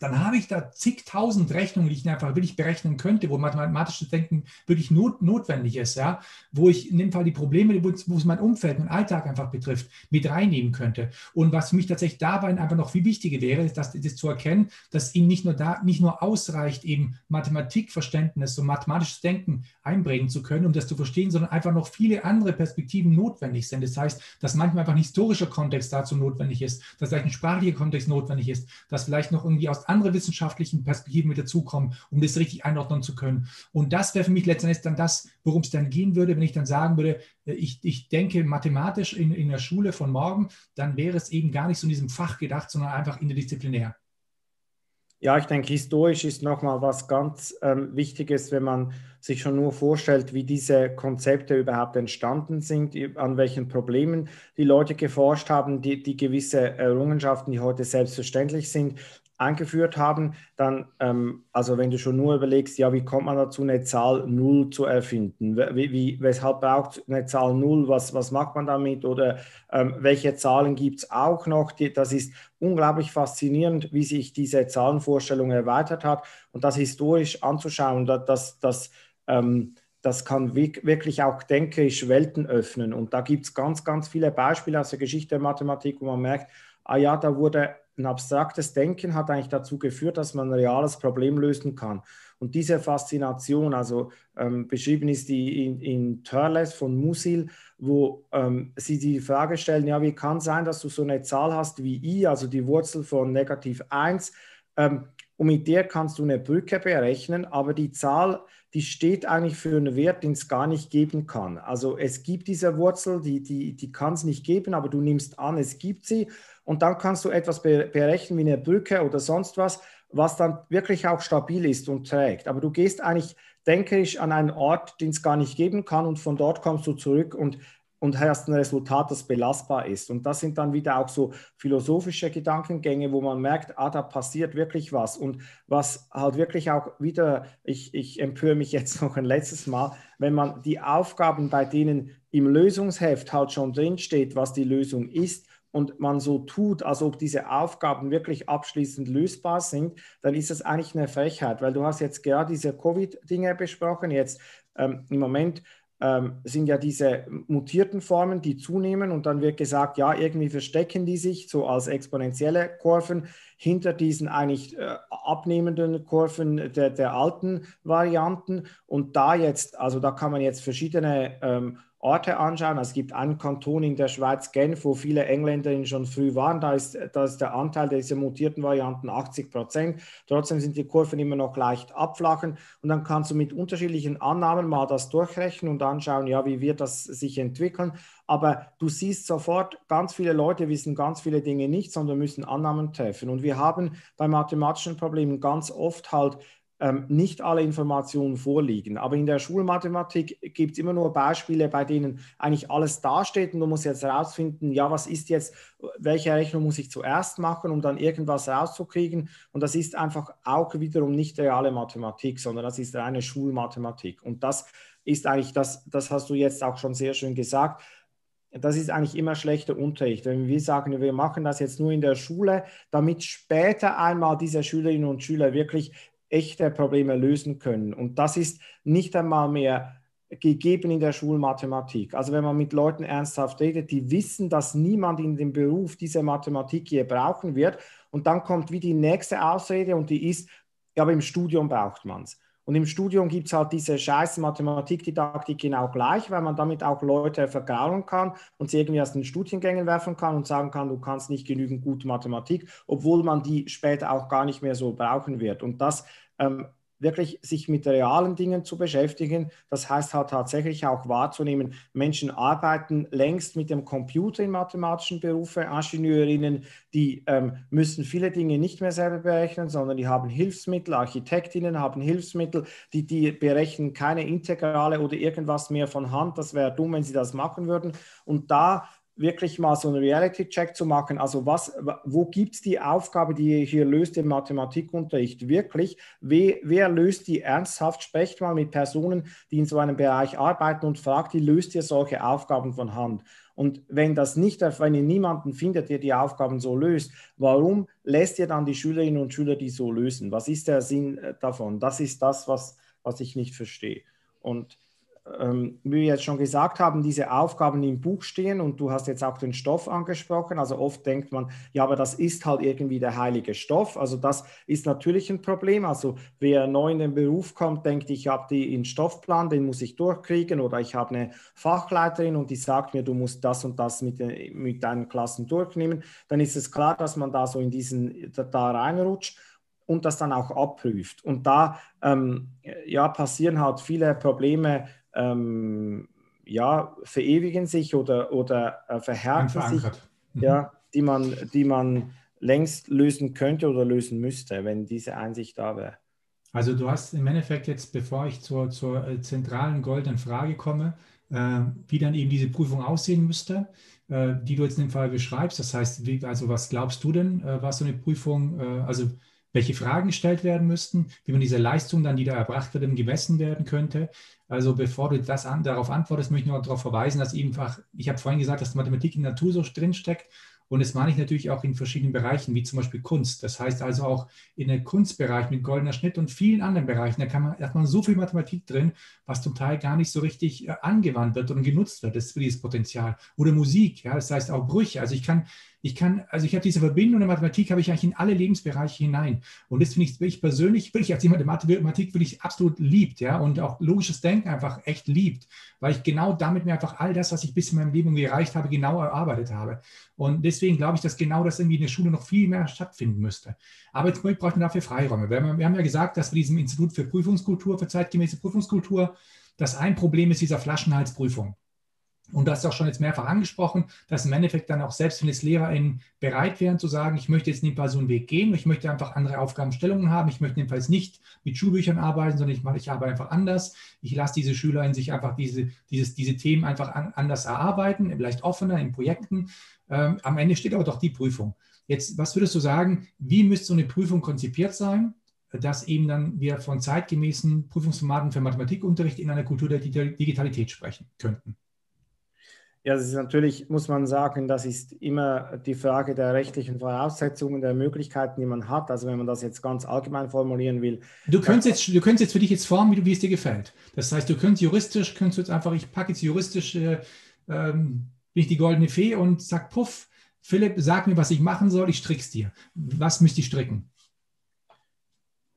dann habe ich da zigtausend Rechnungen, die ich einfach wirklich berechnen könnte, wo mathematisches Denken wirklich not, notwendig ist, ja, wo ich in dem Fall die Probleme, wo, wo es mein Umfeld, mein Alltag einfach betrifft, mit reinnehmen könnte. Und was für mich tatsächlich dabei einfach noch viel wichtiger wäre, ist, dass, das zu erkennen, dass ihm nicht nur da, nicht nur ausreicht, eben Mathematikverständnis und mathematisches Denken einbringen zu können, um das zu verstehen, sondern einfach noch viele andere Perspektiven notwendig sind. Das heißt, dass manchmal einfach ein historischer Kontext dazu notwendig ist, dass vielleicht ein sprachlicher Kontext notwendig ist, dass vielleicht noch irgendwie aus andere wissenschaftlichen Perspektiven mit dazukommen, um das richtig einordnen zu können. Und das wäre für mich letztendlich dann das, worum es dann gehen würde, wenn ich dann sagen würde, äh, ich, ich denke mathematisch in, in der Schule von morgen, dann wäre es eben gar nicht so in diesem Fach gedacht, sondern einfach interdisziplinär. Ja, ich denke, historisch ist nochmal was ganz ähm, Wichtiges, wenn man sich schon nur vorstellt, wie diese Konzepte überhaupt entstanden sind, an welchen Problemen die Leute geforscht haben, die, die gewisse Errungenschaften, die heute selbstverständlich sind, eingeführt haben, dann, ähm, also wenn du schon nur überlegst, ja, wie kommt man dazu, eine Zahl 0 zu erfinden? Wie, wie, weshalb braucht eine Zahl 0? Was, was macht man damit? Oder ähm, welche Zahlen gibt es auch noch? Die, das ist unglaublich faszinierend, wie sich diese Zahlenvorstellung erweitert hat und das historisch anzuschauen, das, das, ähm, das kann wirklich auch denkerisch Welten öffnen. Und da gibt es ganz, ganz viele Beispiele aus der Geschichte der Mathematik, wo man merkt, ah ja, da wurde ein abstraktes Denken hat eigentlich dazu geführt, dass man ein reales Problem lösen kann. Und diese Faszination, also ähm, beschrieben ist die in, in Törles von Musil, wo ähm, sie die Frage stellen, ja, wie kann es sein, dass du so eine Zahl hast wie i, also die Wurzel von negativ 1, ähm, und mit der kannst du eine Brücke berechnen, aber die Zahl, die steht eigentlich für einen Wert, den es gar nicht geben kann. Also es gibt diese Wurzel, die, die, die kann es nicht geben, aber du nimmst an, es gibt sie und dann kannst du etwas berechnen wie eine Brücke oder sonst was, was dann wirklich auch stabil ist und trägt. Aber du gehst eigentlich denkerisch an einen Ort, den es gar nicht geben kann und von dort kommst du zurück und, und hast ein Resultat, das belastbar ist. Und das sind dann wieder auch so philosophische Gedankengänge, wo man merkt, ah, da passiert wirklich was. Und was halt wirklich auch wieder, ich, ich empöre mich jetzt noch ein letztes Mal, wenn man die Aufgaben, bei denen im Lösungsheft halt schon drinsteht, was die Lösung ist, und man so tut, als ob diese Aufgaben wirklich abschließend lösbar sind, dann ist das eigentlich eine Frechheit, weil du hast jetzt gerade diese Covid-Dinge besprochen. Jetzt ähm, im Moment ähm, sind ja diese mutierten Formen, die zunehmen und dann wird gesagt, ja, irgendwie verstecken die sich so als exponentielle Kurven hinter diesen eigentlich äh, abnehmenden Kurven der, der alten Varianten. Und da jetzt, also da kann man jetzt verschiedene ähm, Orte anschauen. Es gibt einen Kanton in der Schweiz, Genf, wo viele Engländerinnen schon früh waren. Da ist, da ist der Anteil dieser mutierten Varianten 80 Prozent. Trotzdem sind die Kurven immer noch leicht abflachen. Und dann kannst du mit unterschiedlichen Annahmen mal das durchrechnen und anschauen, ja, wie wird das sich entwickeln. Aber du siehst sofort, ganz viele Leute wissen ganz viele Dinge nicht, sondern müssen Annahmen treffen. Und wir haben bei mathematischen Problemen ganz oft halt ähm, nicht alle Informationen vorliegen. Aber in der Schulmathematik gibt es immer nur Beispiele, bei denen eigentlich alles dasteht und du musst jetzt herausfinden, ja, was ist jetzt, welche Rechnung muss ich zuerst machen, um dann irgendwas rauszukriegen. Und das ist einfach auch wiederum nicht reale Mathematik, sondern das ist reine Schulmathematik. Und das ist eigentlich, das, das hast du jetzt auch schon sehr schön gesagt, das ist eigentlich immer schlechter Unterricht. Wenn wir sagen, wir machen das jetzt nur in der Schule, damit später einmal diese Schülerinnen und Schüler wirklich echte Probleme lösen können. Und das ist nicht einmal mehr gegeben in der Schulmathematik. Also wenn man mit Leuten ernsthaft redet, die wissen, dass niemand in dem Beruf diese Mathematik hier brauchen wird. Und dann kommt wie die nächste Ausrede und die ist, ja, aber im Studium braucht man es. Und im Studium gibt es halt diese scheiß Mathematikdidaktik genau gleich, weil man damit auch Leute vergraulen kann und sie irgendwie aus den Studiengängen werfen kann und sagen kann, du kannst nicht genügend gute Mathematik, obwohl man die später auch gar nicht mehr so brauchen wird. Und das ähm, wirklich sich mit realen Dingen zu beschäftigen. Das heißt halt tatsächlich auch wahrzunehmen, Menschen arbeiten längst mit dem Computer in mathematischen Berufen. Ingenieurinnen, die ähm, müssen viele Dinge nicht mehr selber berechnen, sondern die haben Hilfsmittel. Architektinnen haben Hilfsmittel, die, die berechnen keine Integrale oder irgendwas mehr von Hand. Das wäre dumm, wenn sie das machen würden. Und da wirklich mal so einen Reality-Check zu machen. Also was, wo gibt es die Aufgabe, die ihr hier löst im Mathematikunterricht wirklich? Wer, wer löst die ernsthaft? Sprecht mal mit Personen, die in so einem Bereich arbeiten und fragt, die löst ihr solche Aufgaben von Hand? Und wenn das nicht, wenn ihr niemanden findet, der die Aufgaben so löst, warum lässt ihr dann die Schülerinnen und Schüler die so lösen? Was ist der Sinn äh, davon? Das ist das, was, was ich nicht verstehe. Und ähm, wie wir jetzt schon gesagt haben, diese Aufgaben im Buch stehen und du hast jetzt auch den Stoff angesprochen. Also oft denkt man, ja, aber das ist halt irgendwie der heilige Stoff. Also das ist natürlich ein Problem. Also wer neu in den Beruf kommt, denkt, ich habe den Stoffplan, den muss ich durchkriegen oder ich habe eine Fachleiterin und die sagt mir, du musst das und das mit, mit deinen Klassen durchnehmen. Dann ist es klar, dass man da so in diesen, da, da reinrutscht und das dann auch abprüft. Und da ähm, ja, passieren halt viele Probleme, ähm, ja, verewigen sich oder, oder äh, verhärten sich, mhm. ja, die, man, die man längst lösen könnte oder lösen müsste, wenn diese Einsicht da wäre. Also du hast im Endeffekt jetzt, bevor ich zur, zur äh, zentralen goldenen Frage komme, äh, wie dann eben diese Prüfung aussehen müsste, äh, die du jetzt in dem Fall beschreibst. Das heißt, wie, also was glaubst du denn, äh, was so eine Prüfung, äh, also welche Fragen gestellt werden müssten, wie man diese Leistung dann, die da erbracht wird, gemessen werden könnte. Also bevor du das an, darauf antwortest, möchte ich noch darauf verweisen, dass einfach, ich habe vorhin gesagt, dass Mathematik in der Natur so drinsteckt und das meine ich natürlich auch in verschiedenen Bereichen, wie zum Beispiel Kunst. Das heißt also auch in der Kunstbereich mit goldener Schnitt und vielen anderen Bereichen. Da kann man, hat man so viel Mathematik drin, was zum Teil gar nicht so richtig äh, angewandt wird und genutzt wird. Das ist für dieses Potenzial. Oder Musik, ja, das heißt auch Brüche. Also ich kann ich kann, also ich habe diese Verbindung der Mathematik, habe ich eigentlich in alle Lebensbereiche hinein. Und das finde ich, ich persönlich, wirklich als jemand, der Mathematik wirklich absolut liebt, ja, und auch logisches Denken einfach echt liebt, weil ich genau damit mir einfach all das, was ich bis in meinem Leben erreicht habe, genau erarbeitet habe. Und deswegen glaube ich, dass genau das irgendwie in der Schule noch viel mehr stattfinden müsste. Aber jetzt braucht man dafür Freiräume. Wir haben, wir haben ja gesagt, dass wir diesem Institut für Prüfungskultur, für zeitgemäße Prüfungskultur, dass ein Problem ist dieser Flaschenhalsprüfung. Und du hast auch schon jetzt mehrfach angesprochen, dass im Endeffekt dann auch selbst wenn es LehrerInnen bereit wären zu sagen, ich möchte jetzt einen Weg gehen, ich möchte einfach andere Aufgabenstellungen haben, ich möchte jedenfalls nicht mit Schulbüchern arbeiten, sondern ich, mache, ich arbeite einfach anders. Ich lasse diese SchülerInnen sich einfach diese, dieses, diese Themen einfach an, anders erarbeiten, vielleicht offener in Projekten. Ähm, am Ende steht aber doch die Prüfung. Jetzt, was würdest du sagen, wie müsste so eine Prüfung konzipiert sein, dass eben dann wir von zeitgemäßen Prüfungsformaten für Mathematikunterricht in einer Kultur der Digitalität sprechen könnten? Ja, das ist natürlich, muss man sagen, das ist immer die Frage der rechtlichen Voraussetzungen, der Möglichkeiten, die man hat. Also wenn man das jetzt ganz allgemein formulieren will. Du könntest jetzt, du könntest jetzt für dich jetzt formen, wie, du, wie es dir gefällt. Das heißt, du könntest juristisch, könntest jetzt einfach, ich packe jetzt juristisch, äh, ähm, bin ich die goldene Fee und sag, puff, Philipp, sag mir, was ich machen soll, ich strick's dir. Was müsste ich stricken?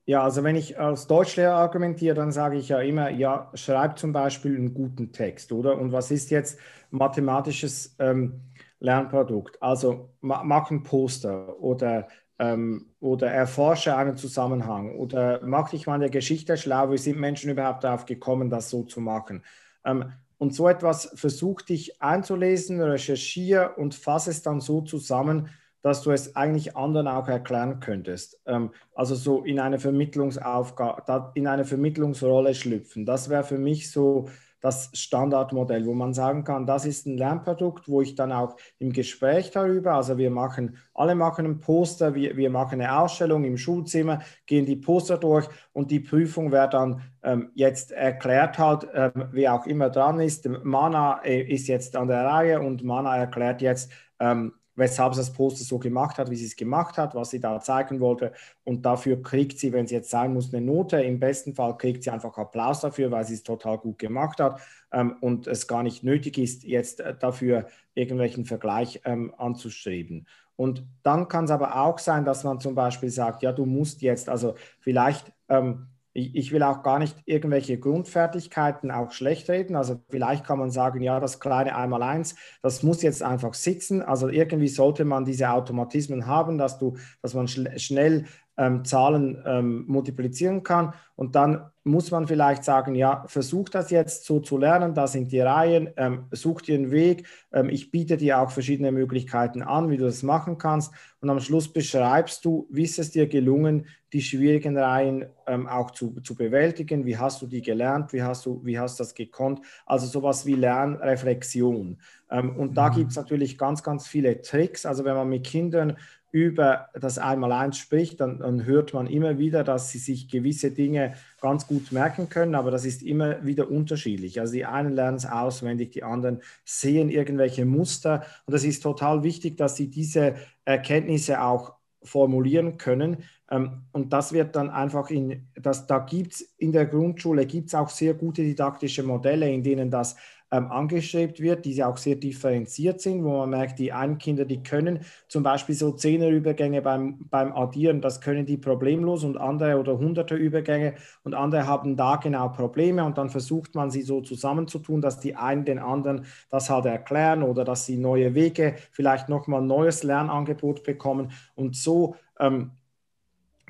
Ja, also wenn ich als Deutschlehrer argumentiere, dann sage ich ja immer, ja, schreib zum Beispiel einen guten Text, oder? Und was ist jetzt mathematisches ähm, Lernprodukt? Also mach ein Poster oder, ähm, oder erforsche einen Zusammenhang oder mach dich mal in der Geschichte schlau, wie sind Menschen überhaupt darauf gekommen, das so zu machen? Ähm, und so etwas versuch dich einzulesen, recherchiere und fasse es dann so zusammen, dass du es eigentlich anderen auch erklären könntest. Ähm, also so in eine Vermittlungsaufgabe, in eine Vermittlungsrolle schlüpfen. Das wäre für mich so das Standardmodell, wo man sagen kann, das ist ein Lernprodukt, wo ich dann auch im Gespräch darüber, also wir machen, alle machen ein Poster, wir, wir machen eine Ausstellung im Schulzimmer, gehen die Poster durch und die Prüfung wird dann ähm, jetzt erklärt halt, ähm, wer auch immer dran ist. Mana äh, ist jetzt an der Reihe und Mana erklärt jetzt, ähm, weshalb sie das Poster so gemacht hat, wie sie es gemacht hat, was sie da zeigen wollte. Und dafür kriegt sie, wenn sie jetzt sein muss, eine Note. Im besten Fall kriegt sie einfach Applaus dafür, weil sie es total gut gemacht hat ähm, und es gar nicht nötig ist, jetzt äh, dafür irgendwelchen Vergleich ähm, anzustreben. Und dann kann es aber auch sein, dass man zum Beispiel sagt, ja, du musst jetzt, also vielleicht ähm, ich, will auch gar nicht irgendwelche Grundfertigkeiten auch schlecht reden. Also vielleicht kann man sagen, ja, das kleine Einmaleins, das muss jetzt einfach sitzen. Also irgendwie sollte man diese Automatismen haben, dass du, dass man schnell ähm, Zahlen ähm, multiplizieren kann. Und dann muss man vielleicht sagen, ja, versuch das jetzt so zu lernen, da sind die Reihen, ähm, such dir einen Weg. Ähm, ich biete dir auch verschiedene Möglichkeiten an, wie du das machen kannst. Und am Schluss beschreibst du, wie ist es dir gelungen, die schwierigen Reihen ähm, auch zu, zu bewältigen. Wie hast du die gelernt? Wie hast du, wie hast das gekonnt? Also sowas wie Lernreflexion. Ähm, und da mhm. gibt es natürlich ganz, ganz viele Tricks. Also wenn man mit Kindern über das Einmaleins spricht, dann, dann, hört man immer wieder, dass sie sich gewisse Dinge ganz gut merken können, aber das ist immer wieder unterschiedlich. Also die einen lernen es auswendig, die anderen sehen irgendwelche Muster und es ist total wichtig, dass sie diese Erkenntnisse auch formulieren können. Ähm, und das wird dann einfach in, das, da gibt es in der Grundschule gibt es auch sehr gute didaktische Modelle, in denen das ähm, angestrebt wird, die auch sehr differenziert sind, wo man merkt, die einen Kinder, die können zum Beispiel so Zehnerübergänge beim, beim Addieren, das können die problemlos und andere oder hunderte Übergänge und andere haben da genau Probleme und dann versucht man sie so zusammenzutun, dass die einen den anderen das halt erklären oder dass sie neue Wege, vielleicht nochmal neues Lernangebot bekommen und so ähm,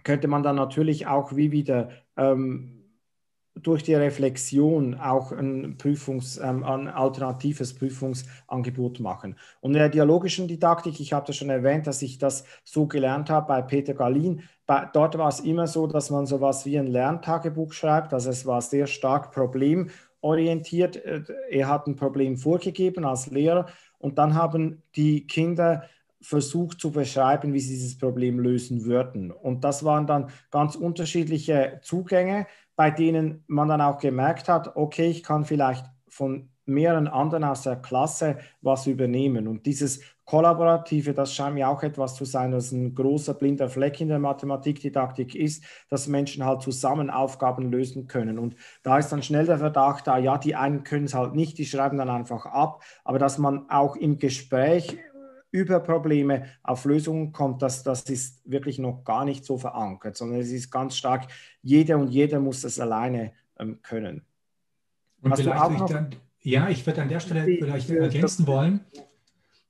könnte man dann natürlich auch wie wieder ähm, durch die Reflexion auch ein, Prüfungs, ähm, ein alternatives Prüfungsangebot machen. Und in der dialogischen Didaktik, ich habe das schon erwähnt, dass ich das so gelernt habe bei Peter Galin, bei, dort war es immer so, dass man sowas wie ein Lerntagebuch schreibt, also es war sehr stark problemorientiert. Äh, er hat ein Problem vorgegeben als Lehrer und dann haben die Kinder versucht zu beschreiben, wie sie dieses Problem lösen würden. Und das waren dann ganz unterschiedliche Zugänge bei denen man dann auch gemerkt hat, okay, ich kann vielleicht von mehreren anderen aus der Klasse was übernehmen. Und dieses Kollaborative, das scheint mir auch etwas zu sein, was ein großer blinder Fleck in der Mathematikdidaktik ist, dass Menschen halt zusammen Aufgaben lösen können. Und da ist dann schnell der Verdacht da, ja, die einen können es halt nicht, die schreiben dann einfach ab, aber dass man auch im Gespräch über Probleme auf Lösungen kommt, das, das ist wirklich noch gar nicht so verankert, sondern es ist ganz stark, jeder und jeder muss das alleine ähm, können. Und Hast vielleicht ich dann, ja, ich würde an der Stelle die, vielleicht ergänzen wollen,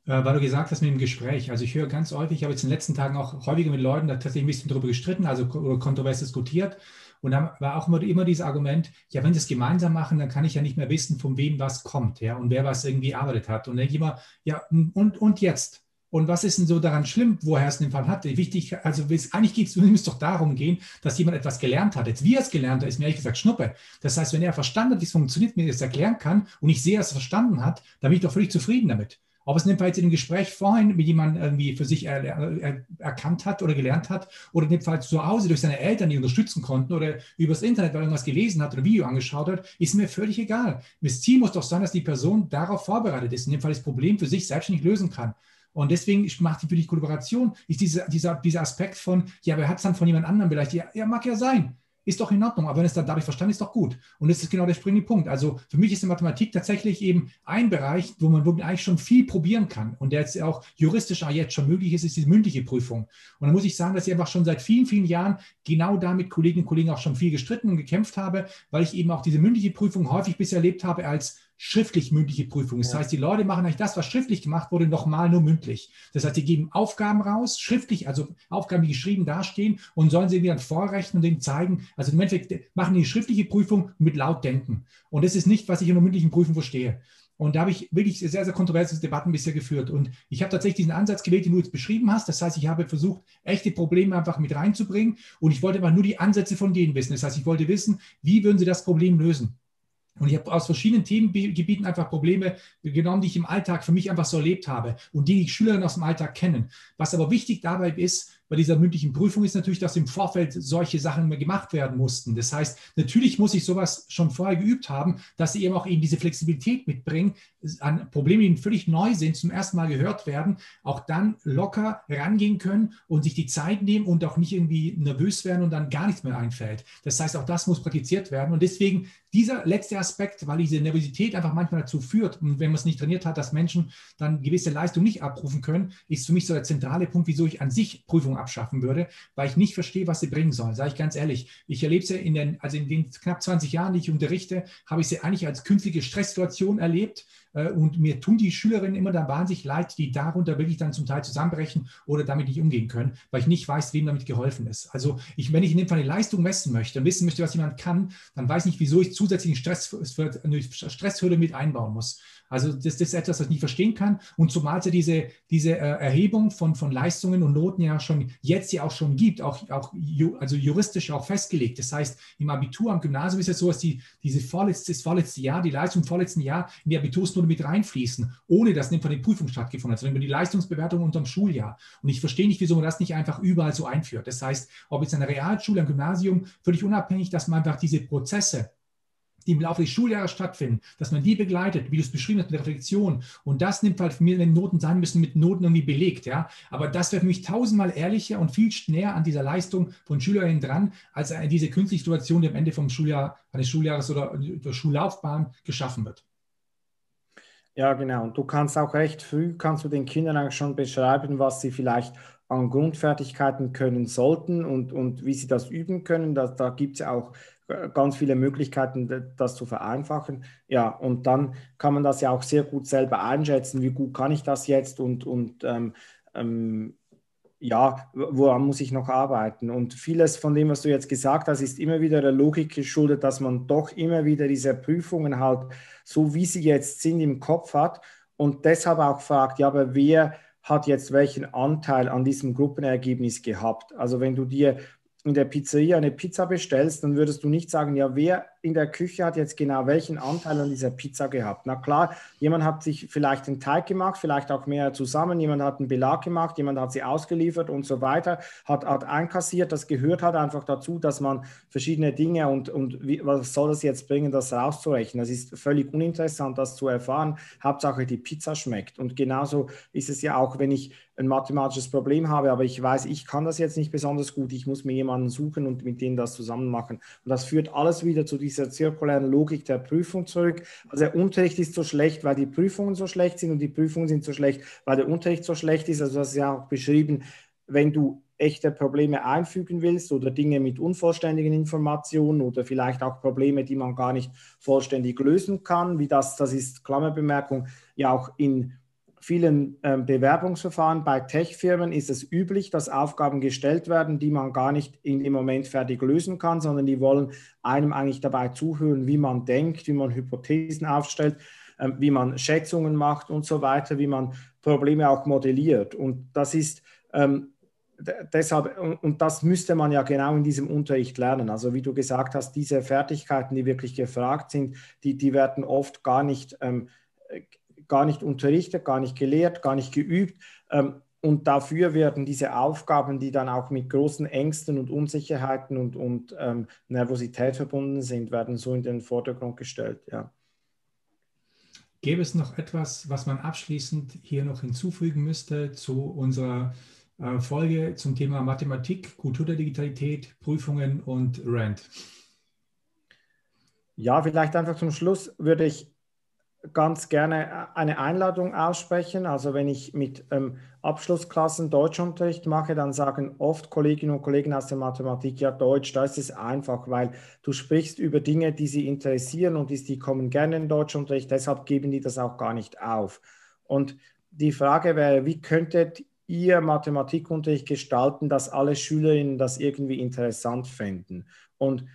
äh, weil du gesagt hast mit dem Gespräch. Also ich höre ganz häufig, ich habe jetzt in den letzten Tagen auch häufiger mit Leuten da tatsächlich ein bisschen darüber gestritten, also kontrovers diskutiert. Und dann war auch immer, immer dieses Argument, ja, wenn sie es gemeinsam machen, dann kann ich ja nicht mehr wissen, von wem was kommt, ja, und wer was irgendwie erarbeitet hat. Und dann denke ich immer, ja, und, und jetzt? Und was ist denn so daran schlimm, woher es den Fall hat? Wichtig, also eigentlich geht es doch darum gehen, dass jemand etwas gelernt hat. Jetzt wie er es gelernt hat, ist mir ehrlich gesagt Schnuppe. Das heißt, wenn er verstanden hat, wie es funktioniert, mir das erklären kann und ich sehe, dass er es verstanden hat, dann bin ich doch völlig zufrieden damit. Ob es jetzt in dem Gespräch vorhin mit jemandem irgendwie für sich er, er, erkannt hat oder gelernt hat oder Fall zu Hause durch seine Eltern, die unterstützen konnten oder übers Internet, weil er irgendwas gelesen hat oder Video angeschaut hat, ist mir völlig egal. Das Ziel muss doch sein, dass die Person darauf vorbereitet ist, in dem Fall das Problem für sich selbstständig lösen kann. Und deswegen macht die für die Kollaboration, ist dieser, dieser, dieser Aspekt von, ja, wer hat es dann von jemand anderem vielleicht? Ja, ja, mag ja sein. Ist doch in Ordnung. Aber wenn es dann dadurch verstanden ist, ist doch gut. Und das ist genau der springende Punkt. Also für mich ist die Mathematik tatsächlich eben ein Bereich, wo man wirklich eigentlich schon viel probieren kann. Und der jetzt auch juristisch auch jetzt schon möglich ist, ist die mündliche Prüfung. Und da muss ich sagen, dass ich einfach schon seit vielen, vielen Jahren genau da mit Kolleginnen und Kollegen auch schon viel gestritten und gekämpft habe, weil ich eben auch diese mündliche Prüfung häufig bisher erlebt habe als schriftlich-mündliche Prüfung. Das ja. heißt, die Leute machen eigentlich das, was schriftlich gemacht wurde, nochmal nur mündlich. Das heißt, sie geben Aufgaben raus, schriftlich, also Aufgaben, die geschrieben dastehen und sollen sie dann vorrechnen und denen zeigen. Also im Endeffekt machen die schriftliche Prüfung mit laut denken. Und das ist nicht, was ich in der mündlichen Prüfung verstehe. Und da habe ich wirklich sehr, sehr kontroverse Debatten bisher geführt. Und ich habe tatsächlich diesen Ansatz gewählt, den du jetzt beschrieben hast. Das heißt, ich habe versucht, echte Probleme einfach mit reinzubringen. Und ich wollte aber nur die Ansätze von denen wissen. Das heißt, ich wollte wissen, wie würden sie das Problem lösen. Und ich habe aus verschiedenen Themengebieten einfach Probleme genommen, die ich im Alltag für mich einfach so erlebt habe und die die Schülerinnen aus dem Alltag kennen. Was aber wichtig dabei ist, bei dieser mündlichen Prüfung ist natürlich, dass im Vorfeld solche Sachen gemacht werden mussten. Das heißt, natürlich muss ich sowas schon vorher geübt haben, dass sie eben auch eben diese Flexibilität mitbringen, an Probleme, die völlig neu sind, zum ersten Mal gehört werden, auch dann locker rangehen können und sich die Zeit nehmen und auch nicht irgendwie nervös werden und dann gar nichts mehr einfällt. Das heißt, auch das muss praktiziert werden. Und deswegen dieser letzte Aspekt, weil diese Nervosität einfach manchmal dazu führt, und wenn man es nicht trainiert hat, dass Menschen dann gewisse Leistungen nicht abrufen können, ist für mich so der zentrale Punkt, wieso ich an sich Prüfungen abschaffen würde, weil ich nicht verstehe, was sie bringen sollen. Sage ich ganz ehrlich. Ich erlebe sie in den, also in den knapp 20 Jahren, die ich unterrichte, habe ich sie eigentlich als künftige Stresssituation erlebt. Äh, und mir tun die Schülerinnen immer da wahnsinnig leid, die darunter wirklich dann zum Teil zusammenbrechen oder damit nicht umgehen können, weil ich nicht weiß, wem damit geholfen ist. Also ich, wenn ich in dem Fall eine Leistung messen möchte und wissen möchte, was jemand kann, dann weiß ich nicht, wieso ich zusätzlichen Stress, eine Stresshürde mit einbauen muss. Also das, das, ist etwas, was ich nicht verstehen kann. Und zumal es diese, diese äh, Erhebung von, von Leistungen und Noten ja schon jetzt ja auch schon gibt, auch, auch also juristisch auch festgelegt. Das heißt, im Abitur, am Gymnasium ist es so, dass die, diese vorletzte, das vorletzte Jahr, die Leistung im vorletzten Jahr in die Abitursnote mit reinfließen, ohne dass eine Prüfung stattgefunden hat, sondern über die Leistungsbewertung unterm Schuljahr. Und ich verstehe nicht, wieso man das nicht einfach überall so einführt. Das heißt, ob jetzt eine Realschule, ein Gymnasium, völlig unabhängig, dass man einfach diese Prozesse die im Laufe des Schuljahres stattfinden, dass man die begleitet, wie du es beschrieben hast, mit Reflexion. Und das nimmt halt für mich, wenn Noten sein müssen, mit Noten irgendwie belegt. Ja? Aber das wäre für mich tausendmal ehrlicher und viel näher an dieser Leistung von Schülerinnen dran, als diese künstliche Situation, die am Ende vom Schuljahr, eines Schuljahres oder der Schullaufbahn geschaffen wird. Ja, genau. Und du kannst auch recht früh, kannst du den Kindern auch schon beschreiben, was sie vielleicht an Grundfertigkeiten können sollten und, und wie sie das üben können. Da, da gibt es ja auch ganz viele Möglichkeiten, das zu vereinfachen. Ja, und dann kann man das ja auch sehr gut selber einschätzen, wie gut kann ich das jetzt und, und ähm, ähm, ja, woran muss ich noch arbeiten? Und vieles von dem, was du jetzt gesagt hast, ist immer wieder der Logik geschuldet, dass man doch immer wieder diese Prüfungen halt so, wie sie jetzt sind, im Kopf hat und deshalb auch fragt, ja, aber wer hat jetzt welchen Anteil an diesem Gruppenergebnis gehabt? Also wenn du dir in der Pizzeria eine Pizza bestellst, dann würdest du nicht sagen, ja, wer in der Küche hat jetzt genau welchen Anteil an dieser Pizza gehabt. Na klar, jemand hat sich vielleicht den Teig gemacht, vielleicht auch mehr zusammen, jemand hat einen Belag gemacht, jemand hat sie ausgeliefert und so weiter, hat, hat einkassiert. Das gehört halt einfach dazu, dass man verschiedene Dinge und, und wie, was soll das jetzt bringen, das rauszurechnen. Das ist völlig uninteressant, das zu erfahren. Hauptsache die Pizza schmeckt. Und genauso ist es ja auch, wenn ich ein mathematisches Problem habe, aber ich weiß, ich kann das jetzt nicht besonders gut, ich muss mir jemanden suchen und mit denen das zusammen machen. Und das führt alles wieder zu dieser zirkulären Logik der Prüfung zurück. Also der Unterricht ist so schlecht, weil die Prüfungen so schlecht sind und die Prüfungen sind so schlecht, weil der Unterricht so schlecht ist. Also das ist ja auch beschrieben, wenn du echte Probleme einfügen willst oder Dinge mit unvollständigen Informationen oder vielleicht auch Probleme, die man gar nicht vollständig lösen kann, wie das, das ist Klammerbemerkung, ja auch in vielen ähm, Bewerbungsverfahren bei Tech-Firmen ist es üblich, dass Aufgaben gestellt werden, die man gar nicht in dem Moment fertig lösen kann, sondern die wollen einem eigentlich dabei zuhören, wie man denkt, wie man Hypothesen aufstellt, ähm, wie man Schätzungen macht und so weiter, wie man Probleme auch modelliert. Und das ist ähm, deshalb, und das müsste man ja genau in diesem Unterricht lernen. Also wie du gesagt hast, diese Fertigkeiten, die wirklich gefragt sind, die, die werden oft gar nicht ähm, gar nicht unterrichtet, gar nicht gelehrt, gar nicht geübt. Ähm, und dafür werden diese Aufgaben, die dann auch mit großen Ängsten und Unsicherheiten und, und ähm, Nervosität verbunden sind, werden so in den Vordergrund gestellt. Ja. Gäbe es noch etwas, was man abschließend hier noch hinzufügen müsste zu unserer äh, Folge zum Thema Mathematik, Kultur der Digitalität, Prüfungen und Rand. Ja, vielleicht einfach zum Schluss würde ich ganz gerne eine Einladung aussprechen. Also wenn ich mit ähm, Abschlussklassen Deutschunterricht mache, dann sagen oft Kolleginnen und Kollegen aus der Mathematik, ja Deutsch, da ist es einfach, weil du sprichst über Dinge, die sie interessieren und die, die kommen gerne in Deutschunterricht, deshalb geben die das auch gar nicht auf. Und die Frage wäre, wie könntet ihr Mathematikunterricht gestalten, dass alle Schülerinnen das irgendwie interessant finden? Und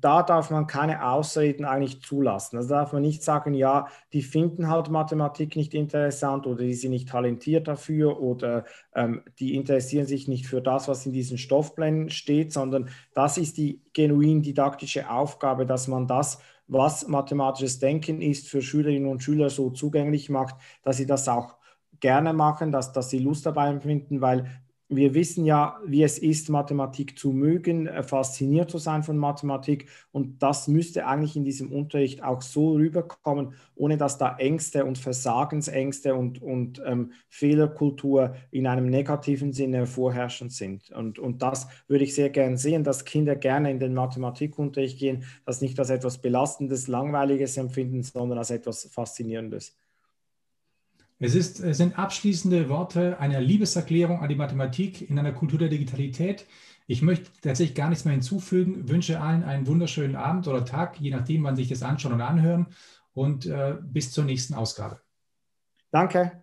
da darf man keine Ausreden eigentlich zulassen. Also darf man nicht sagen, ja, die finden halt Mathematik nicht interessant oder die sind nicht talentiert dafür oder ähm, die interessieren sich nicht für das, was in diesen Stoffplänen steht, sondern das ist die genuin didaktische Aufgabe, dass man das, was mathematisches Denken ist, für Schülerinnen und Schüler so zugänglich macht, dass sie das auch gerne machen, dass, dass sie Lust dabei empfinden, weil wir wissen ja, wie es ist, Mathematik zu mögen, äh, fasziniert zu sein von Mathematik. Und das müsste eigentlich in diesem Unterricht auch so rüberkommen, ohne dass da Ängste und Versagensängste und, und ähm, Fehlerkultur in einem negativen Sinne vorherrschend sind. Und, und das würde ich sehr gerne sehen, dass Kinder gerne in den Mathematikunterricht gehen, das nicht als etwas Belastendes, Langweiliges empfinden, sondern als etwas Faszinierendes. Es, ist, es sind abschließende Worte einer Liebeserklärung an die Mathematik in einer Kultur der Digitalität. Ich möchte tatsächlich gar nichts mehr hinzufügen. Wünsche allen einen wunderschönen Abend oder Tag, je nachdem, wann sich das anschauen und anhören. Und äh, bis zur nächsten Ausgabe. Danke.